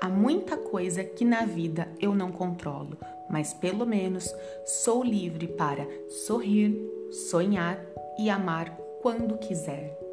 Há muita coisa que na vida eu não controlo, mas pelo menos sou livre para sorrir, sonhar e amar quando quiser.